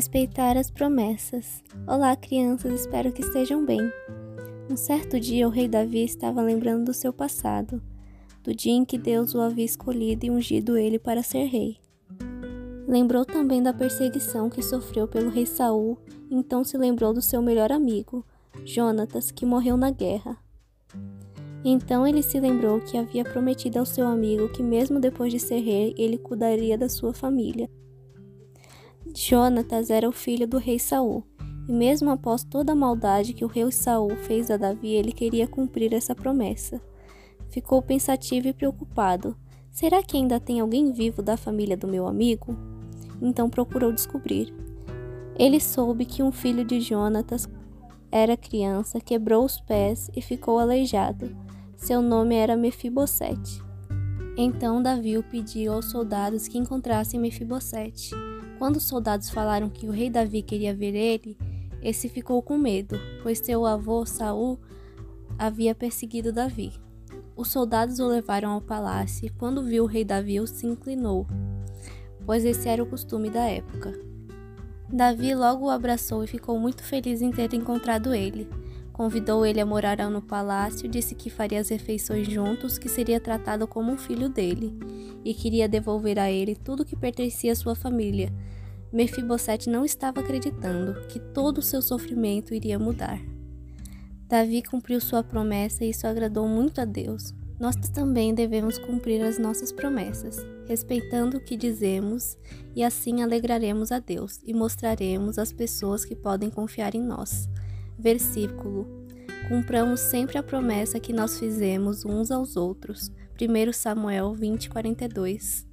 Respeitar as promessas. Olá, crianças, espero que estejam bem. Um certo dia, o rei Davi estava lembrando do seu passado, do dia em que Deus o havia escolhido e ungido ele para ser rei. Lembrou também da perseguição que sofreu pelo rei Saul, então se lembrou do seu melhor amigo, Jonatas, que morreu na guerra. Então ele se lembrou que havia prometido ao seu amigo que, mesmo depois de ser rei, ele cuidaria da sua família. Jonatas era o filho do rei Saul, e mesmo após toda a maldade que o rei Saul fez a Davi, ele queria cumprir essa promessa. Ficou pensativo e preocupado. Será que ainda tem alguém vivo da família do meu amigo? Então procurou descobrir. Ele soube que um filho de Jonatas era criança, quebrou os pés e ficou aleijado. Seu nome era Mefibosete. Então Davi pediu aos soldados que encontrassem Mefibosete. Quando os soldados falaram que o rei Davi queria ver ele, esse ficou com medo, pois seu avô Saul havia perseguido Davi. Os soldados o levaram ao palácio e quando viu o rei Davi, se inclinou, pois esse era o costume da época. Davi logo o abraçou e ficou muito feliz em ter encontrado ele. Convidou ele a morar no palácio, disse que faria as refeições juntos, que seria tratado como um filho dele, e queria devolver a ele tudo que pertencia à sua família. Mefibosete não estava acreditando que todo o seu sofrimento iria mudar. Davi cumpriu sua promessa e isso agradou muito a Deus. Nós também devemos cumprir as nossas promessas, respeitando o que dizemos, e assim alegraremos a Deus e mostraremos às pessoas que podem confiar em nós. Versículo: Cumpramos sempre a promessa que nós fizemos uns aos outros. 1 Samuel 20, 42.